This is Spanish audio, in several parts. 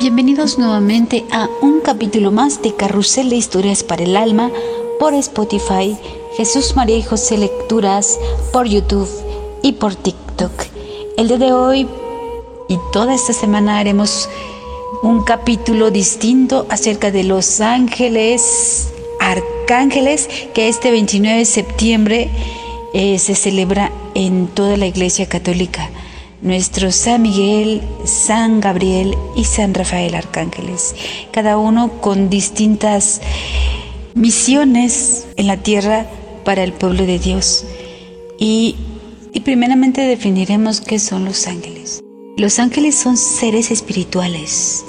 Bienvenidos nuevamente a un capítulo más de Carrusel de Historias para el Alma por Spotify, Jesús María y José Lecturas por YouTube y por TikTok. El día de hoy y toda esta semana haremos un capítulo distinto acerca de los ángeles, arcángeles, que este 29 de septiembre eh, se celebra en toda la Iglesia Católica. Nuestro San Miguel, San Gabriel y San Rafael Arcángeles, cada uno con distintas misiones en la tierra para el pueblo de Dios. Y, y primeramente definiremos qué son los ángeles. Los ángeles son seres espirituales,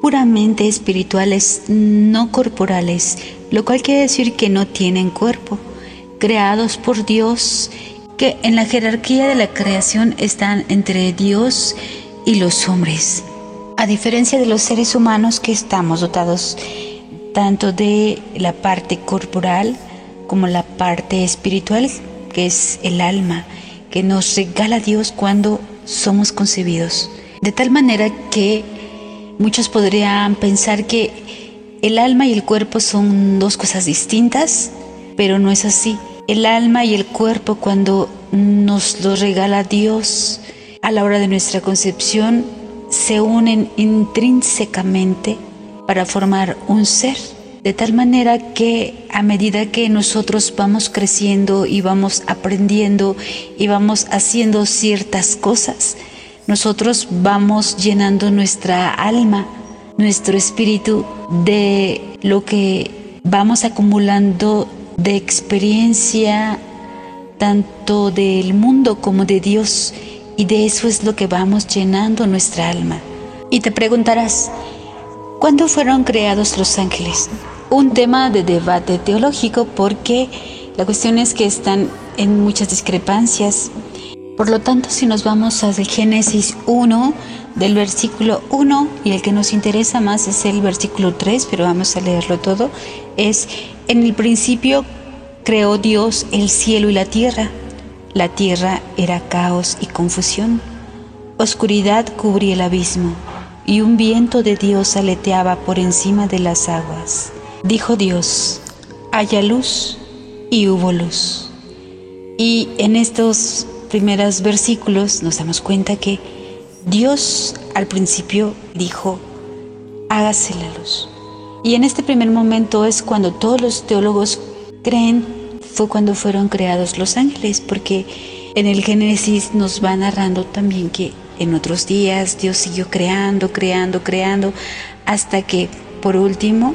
puramente espirituales, no corporales, lo cual quiere decir que no tienen cuerpo, creados por Dios, en la jerarquía de la creación están entre Dios y los hombres. A diferencia de los seres humanos que estamos dotados tanto de la parte corporal como la parte espiritual, que es el alma, que nos regala Dios cuando somos concebidos. De tal manera que muchos podrían pensar que el alma y el cuerpo son dos cosas distintas, pero no es así. El alma y el cuerpo cuando nos lo regala Dios a la hora de nuestra concepción se unen intrínsecamente para formar un ser. De tal manera que a medida que nosotros vamos creciendo y vamos aprendiendo y vamos haciendo ciertas cosas, nosotros vamos llenando nuestra alma, nuestro espíritu de lo que vamos acumulando de experiencia tanto del mundo como de Dios y de eso es lo que vamos llenando nuestra alma. Y te preguntarás, ¿cuándo fueron creados los ángeles? un tema de debate teológico porque la cuestión es que están en muchas discrepancias. Por lo tanto, si nos vamos a Génesis 1, del versículo 1, y el que nos interesa más es el versículo 3, pero vamos a leerlo todo, es, en el principio creó Dios el cielo y la tierra. La tierra era caos y confusión. Oscuridad cubría el abismo, y un viento de Dios aleteaba por encima de las aguas. Dijo Dios, haya luz y hubo luz. Y en estos primeros versículos nos damos cuenta que Dios al principio dijo, hágase la luz. Y en este primer momento es cuando todos los teólogos creen fue cuando fueron creados los ángeles, porque en el Génesis nos va narrando también que en otros días Dios siguió creando, creando, creando, hasta que por último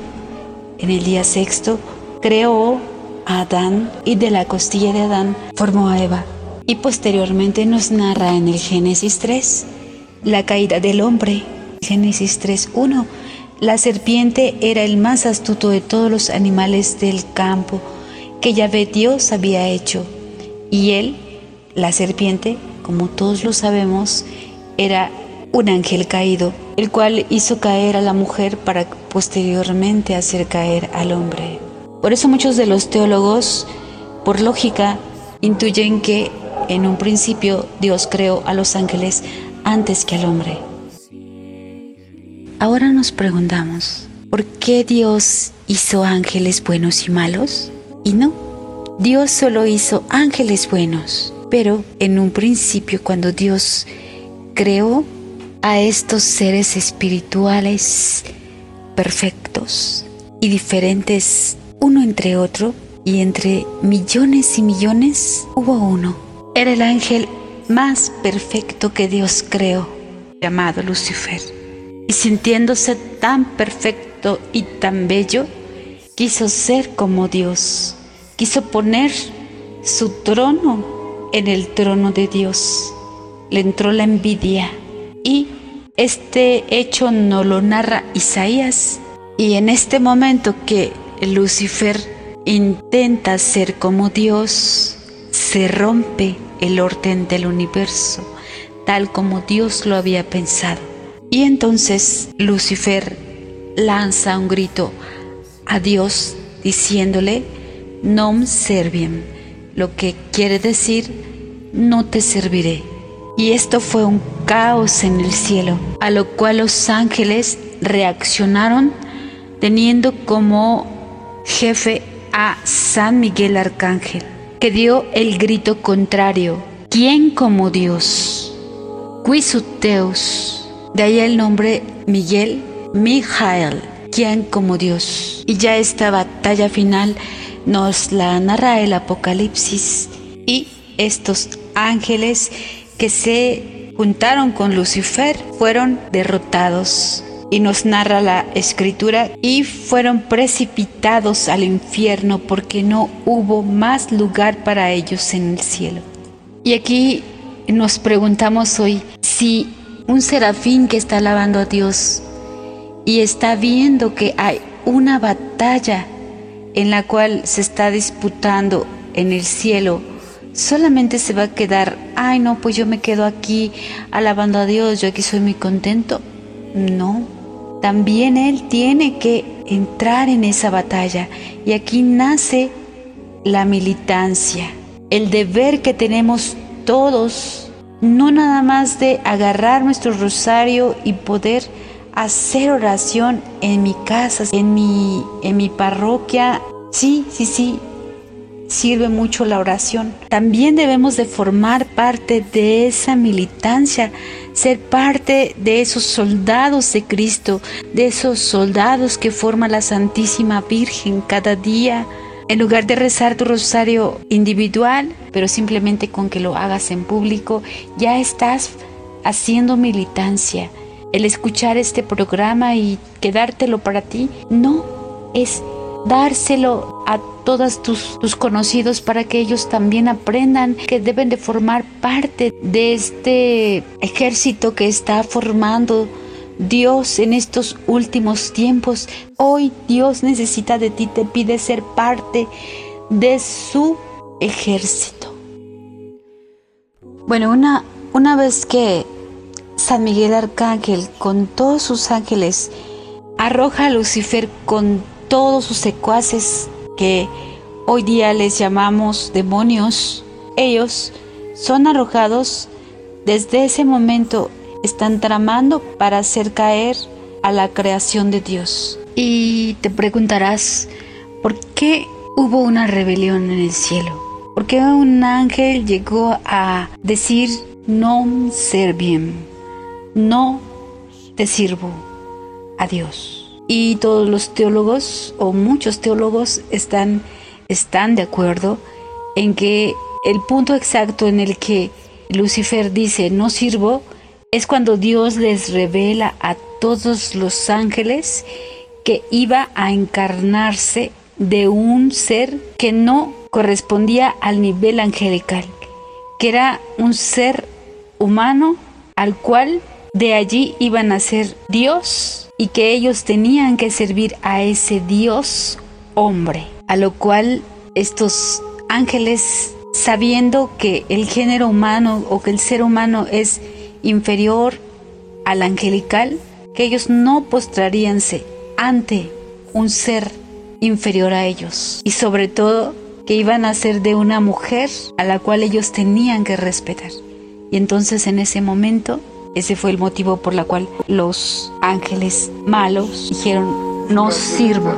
en el día sexto, creó a Adán y de la costilla de Adán formó a Eva. Y posteriormente nos narra en el Génesis 3 la caída del hombre. Génesis 3.1. La serpiente era el más astuto de todos los animales del campo que Yahvé Dios había hecho. Y él, la serpiente, como todos lo sabemos, era un ángel caído, el cual hizo caer a la mujer para posteriormente hacer caer al hombre. Por eso muchos de los teólogos, por lógica, intuyen que en un principio Dios creó a los ángeles antes que al hombre. Ahora nos preguntamos, ¿por qué Dios hizo ángeles buenos y malos? Y no, Dios solo hizo ángeles buenos, pero en un principio cuando Dios creó a estos seres espirituales perfectos y diferentes uno entre otro y entre millones y millones hubo uno. Era el ángel más perfecto que Dios creó, llamado Lucifer. Y sintiéndose tan perfecto y tan bello, quiso ser como Dios, quiso poner su trono en el trono de Dios. Le entró la envidia y este hecho no lo narra Isaías. Y en este momento que Lucifer intenta ser como Dios, se rompe el orden del universo, tal como Dios lo había pensado. Y entonces Lucifer lanza un grito a Dios diciéndole, nom serviem, lo que quiere decir, no te serviré. Y esto fue un caos en el cielo, a lo cual los ángeles reaccionaron teniendo como jefe a San Miguel Arcángel, que dio el grito contrario, ¿quién como Dios? Quisuteus, de ahí el nombre Miguel, Mijael, ¿quién como Dios? Y ya esta batalla final nos la narra el Apocalipsis y estos ángeles que se juntaron con Lucifer fueron derrotados y nos narra la escritura y fueron precipitados al infierno porque no hubo más lugar para ellos en el cielo. Y aquí nos preguntamos hoy si un serafín que está alabando a Dios y está viendo que hay una batalla en la cual se está disputando en el cielo, solamente se va a quedar, ay no, pues yo me quedo aquí alabando a Dios, yo aquí soy muy contento. No, también Él tiene que entrar en esa batalla y aquí nace la militancia, el deber que tenemos todos, no nada más de agarrar nuestro rosario y poder hacer oración en mi casa, en mi, en mi parroquia. Sí, sí, sí, sirve mucho la oración. También debemos de formar parte de esa militancia, ser parte de esos soldados de Cristo, de esos soldados que forma la Santísima Virgen cada día. En lugar de rezar tu rosario individual, pero simplemente con que lo hagas en público, ya estás haciendo militancia. El escuchar este programa y quedártelo para ti, no es dárselo a todos tus, tus, conocidos para que ellos también aprendan que deben de formar parte de este ejército que está formando Dios en estos últimos tiempos. Hoy Dios necesita de ti, te pide ser parte de su ejército. Bueno, una, una vez que San Miguel Arcángel con todos sus ángeles arroja a Lucifer con todos sus secuaces que hoy día les llamamos demonios, ellos son arrojados desde ese momento están tramando para hacer caer a la creación de Dios. Y te preguntarás, ¿por qué hubo una rebelión en el cielo? ¿Por qué un ángel llegó a decir, no ser bien, no te sirvo a Dios? Y todos los teólogos o muchos teólogos están, están de acuerdo en que el punto exacto en el que Lucifer dice no sirvo es cuando Dios les revela a todos los ángeles que iba a encarnarse de un ser que no correspondía al nivel angelical, que era un ser humano al cual de allí iban a ser Dios y que ellos tenían que servir a ese Dios hombre, a lo cual estos ángeles, sabiendo que el género humano o que el ser humano es inferior al angelical, que ellos no postraríanse ante un ser inferior a ellos y sobre todo que iban a ser de una mujer a la cual ellos tenían que respetar. Y entonces en ese momento ese fue el motivo por la cual los ángeles malos dijeron, no sirvo.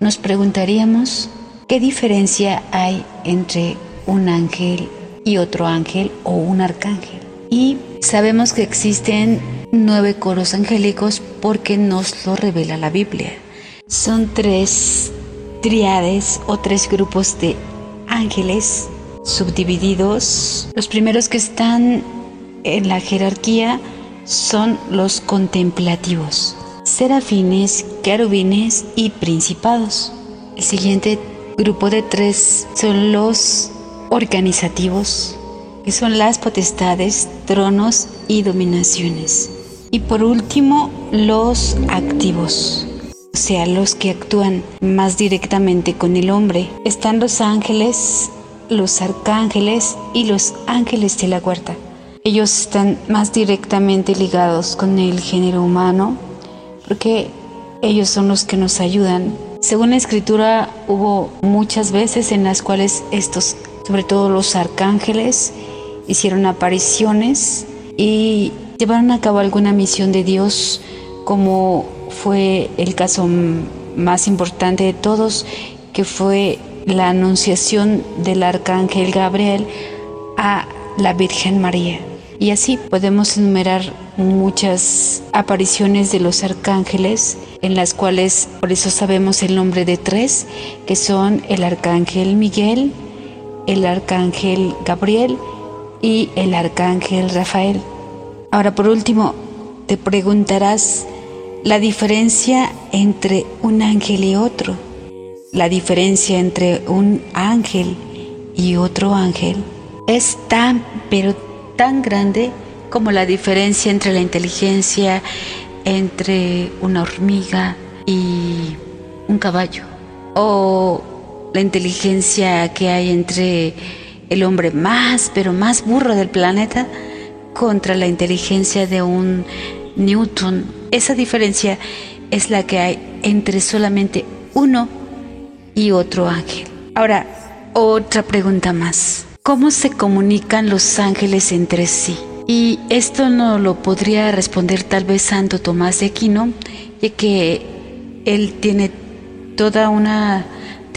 Nos preguntaríamos, ¿qué diferencia hay entre un ángel y otro ángel o un arcángel? Y sabemos que existen nueve coros angélicos porque nos lo revela la Biblia. Son tres triades o tres grupos de ángeles subdivididos. Los primeros que están en la jerarquía son los contemplativos, serafines, querubines y principados. El siguiente grupo de tres son los organizativos, que son las potestades, tronos y dominaciones. Y por último, los activos, o sea, los que actúan más directamente con el hombre. Están los ángeles, los arcángeles y los ángeles de la guarda. Ellos están más directamente ligados con el género humano porque ellos son los que nos ayudan. Según la escritura hubo muchas veces en las cuales estos, sobre todo los arcángeles hicieron apariciones y llevaron a cabo alguna misión de Dios, como fue el caso más importante de todos, que fue la anunciación del arcángel Gabriel a la Virgen María. Y así podemos enumerar muchas apariciones de los arcángeles, en las cuales por eso sabemos el nombre de tres, que son el arcángel Miguel, el arcángel Gabriel y el arcángel Rafael. Ahora por último, te preguntarás la diferencia entre un ángel y otro, la diferencia entre un ángel y otro ángel es tan, pero tan grande como la diferencia entre la inteligencia entre una hormiga y un caballo o la inteligencia que hay entre el hombre más, pero más burro del planeta contra la inteligencia de un Newton. Esa diferencia es la que hay entre solamente uno y otro ángel. Ahora, otra pregunta más. ¿Cómo se comunican los ángeles entre sí? Y esto no lo podría responder tal vez Santo Tomás de Aquino, ya que él tiene toda una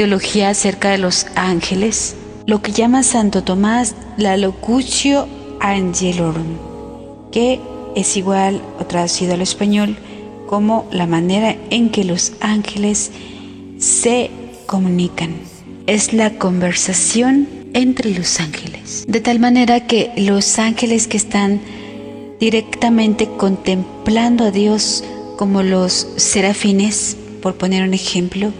teología acerca de los ángeles, lo que llama Santo Tomás la locutio angelorum, que es igual o traducido al español como la manera en que los ángeles se comunican. Es la conversación entre los ángeles. De tal manera que los ángeles que están directamente contemplando a Dios como los serafines, por poner un ejemplo,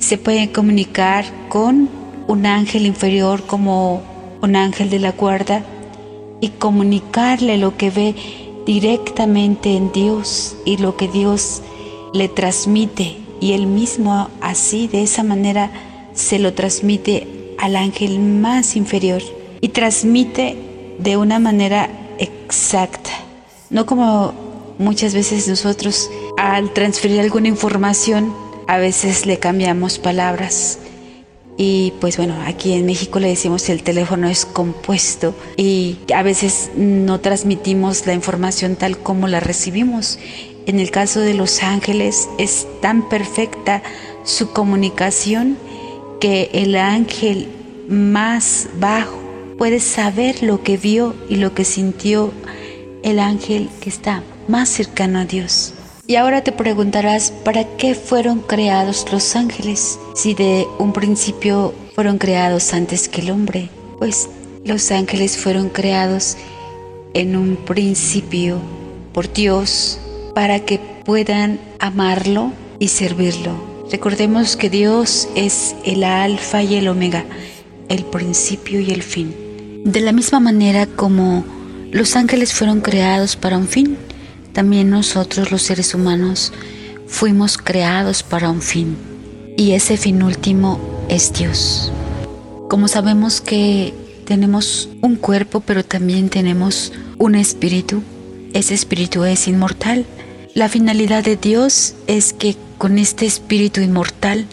se pueden comunicar con un ángel inferior como un ángel de la guarda y comunicarle lo que ve directamente en Dios y lo que Dios le transmite. Y él mismo así de esa manera se lo transmite al ángel más inferior y transmite de una manera exacta, no como muchas veces nosotros al transferir alguna información a veces le cambiamos palabras. Y pues bueno, aquí en México le decimos el teléfono es compuesto y a veces no transmitimos la información tal como la recibimos. En el caso de los ángeles es tan perfecta su comunicación que el ángel más bajo puede saber lo que vio y lo que sintió el ángel que está más cercano a Dios. Y ahora te preguntarás, ¿para qué fueron creados los ángeles? Si de un principio fueron creados antes que el hombre. Pues los ángeles fueron creados en un principio por Dios para que puedan amarlo y servirlo. Recordemos que Dios es el alfa y el omega, el principio y el fin. De la misma manera como los ángeles fueron creados para un fin, también nosotros los seres humanos fuimos creados para un fin. Y ese fin último es Dios. Como sabemos que tenemos un cuerpo, pero también tenemos un espíritu, ese espíritu es inmortal. La finalidad de Dios es que con este espíritu inmortal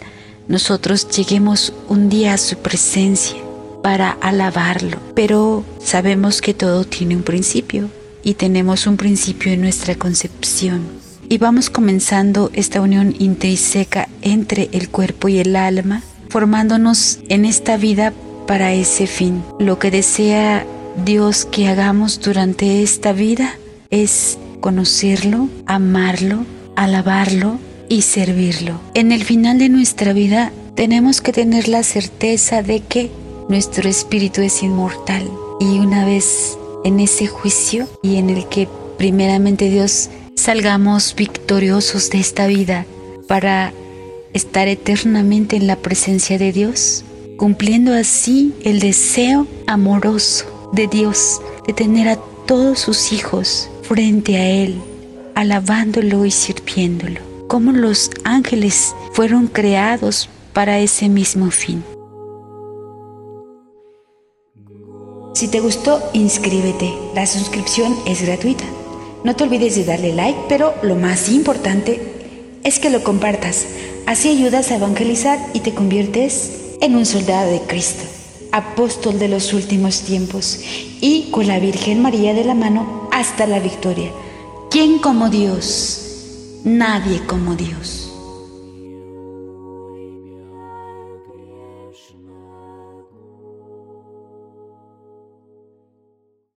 nosotros lleguemos un día a su presencia para alabarlo. Pero sabemos que todo tiene un principio y tenemos un principio en nuestra concepción. Y vamos comenzando esta unión intrínseca entre el cuerpo y el alma, formándonos en esta vida para ese fin. Lo que desea Dios que hagamos durante esta vida es conocerlo, amarlo, alabarlo y servirlo. En el final de nuestra vida tenemos que tener la certeza de que nuestro espíritu es inmortal y una vez en ese juicio y en el que primeramente Dios salgamos victoriosos de esta vida para estar eternamente en la presencia de Dios, cumpliendo así el deseo amoroso de Dios de tener a todos sus hijos frente a Él, alabándolo y sirviéndolo cómo los ángeles fueron creados para ese mismo fin. Si te gustó, inscríbete. La suscripción es gratuita. No te olvides de darle like, pero lo más importante es que lo compartas. Así ayudas a evangelizar y te conviertes en un soldado de Cristo. apóstol de los últimos tiempos, y con la Virgen María de la mano hasta la victoria. ¿Quién como Dios? Nadie como Dios.